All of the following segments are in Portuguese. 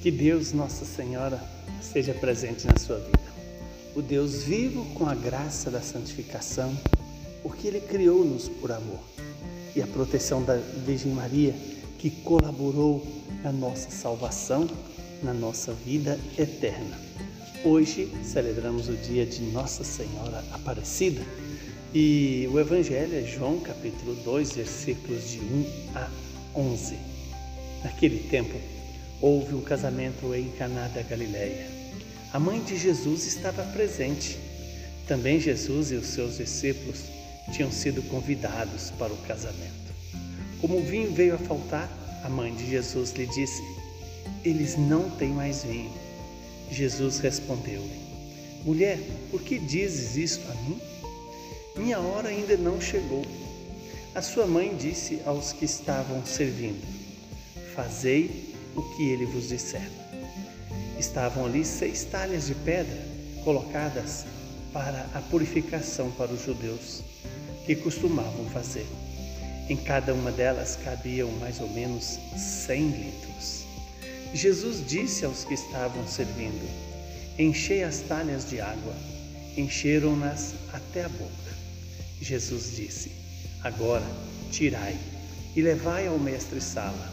Que Deus, Nossa Senhora, esteja presente na sua vida. O Deus vivo com a graça da santificação, porque Ele criou-nos por amor. E a proteção da Virgem Maria, que colaborou na nossa salvação, na nossa vida eterna. Hoje celebramos o dia de Nossa Senhora Aparecida e o Evangelho é João capítulo 2, versículos de 1 a 11. Naquele tempo, houve um casamento em Caná da Galileia. A mãe de Jesus estava presente. Também Jesus e os seus discípulos tinham sido convidados para o casamento. Como o vinho veio a faltar, a mãe de Jesus lhe disse: Eles não têm mais vinho. Jesus respondeu-lhe: Mulher, por que dizes isto a mim? Minha hora ainda não chegou. A sua mãe disse aos que estavam servindo: Fazei o que ele vos disser. Estavam ali seis talhas de pedra colocadas para a purificação para os judeus, que costumavam fazer. Em cada uma delas cabiam mais ou menos cem litros. Jesus disse aos que estavam servindo: Enchei as talhas de água. Encheram-nas até a boca. Jesus disse: Agora tirai e levai ao mestre-sala.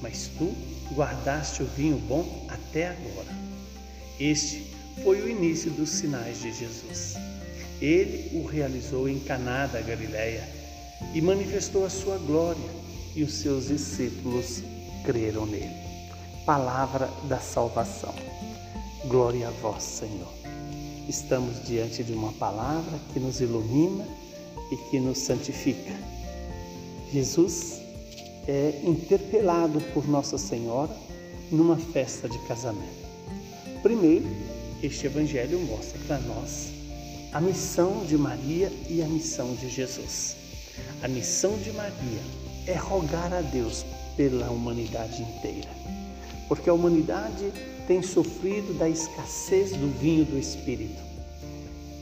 Mas tu guardaste o vinho bom até agora. Este foi o início dos sinais de Jesus. Ele o realizou em Caná da Galileia e manifestou a sua glória, e os seus discípulos creram nele. Palavra da salvação. Glória a vós, Senhor. Estamos diante de uma palavra que nos ilumina e que nos santifica. Jesus é interpelado por Nossa Senhora numa festa de casamento. Primeiro, este evangelho mostra para nós a missão de Maria e a missão de Jesus. A missão de Maria é rogar a Deus pela humanidade inteira, porque a humanidade tem sofrido da escassez do vinho do Espírito.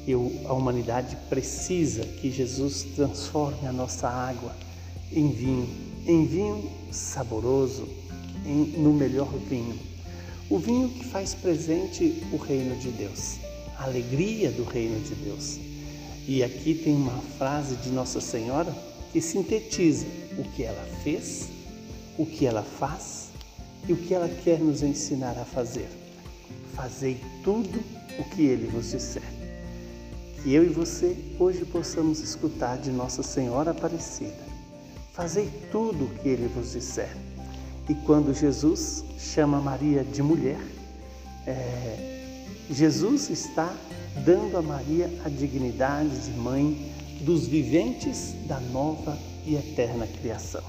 E a humanidade precisa que Jesus transforme a nossa água em vinho, em vinho saboroso, em, no melhor vinho. O vinho que faz presente o reino de Deus, a alegria do reino de Deus. E aqui tem uma frase de Nossa Senhora que sintetiza o que ela fez, o que ela faz e o que ela quer nos ensinar a fazer. Fazei tudo o que ele vos disser. Que eu e você hoje possamos escutar de Nossa Senhora Aparecida. Fazei tudo o que ele vos disser. E quando Jesus chama Maria de mulher, é, Jesus está dando a Maria a dignidade de mãe dos viventes da nova e eterna criação.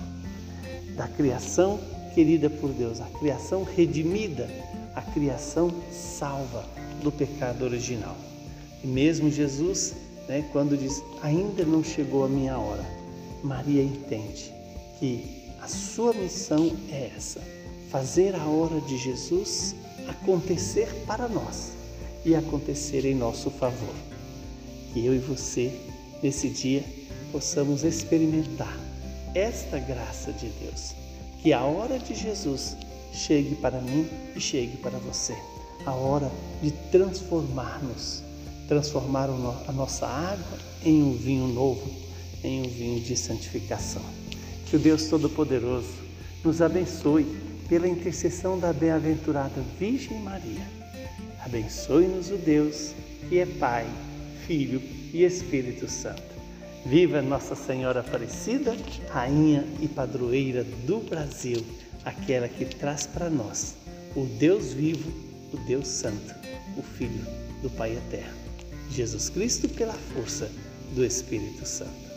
Da criação querida por Deus, a criação redimida, a criação salva do pecado original. E mesmo Jesus, né, quando diz, ainda não chegou a minha hora, Maria entende que a sua missão é essa, fazer a hora de Jesus acontecer para nós e acontecer em nosso favor. Que eu e você, nesse dia, possamos experimentar esta graça de Deus que a hora de Jesus chegue para mim e chegue para você. A hora de transformarmos, transformar a nossa água em um vinho novo, em um vinho de santificação. Que o Deus Todo-Poderoso nos abençoe pela intercessão da bem-aventurada Virgem Maria. Abençoe-nos o Deus que é Pai, Filho e Espírito Santo. Viva Nossa Senhora Aparecida, Rainha e Padroeira do Brasil, aquela que traz para nós o Deus vivo, o Deus Santo, o Filho do Pai Eterno, Jesus Cristo pela força do Espírito Santo.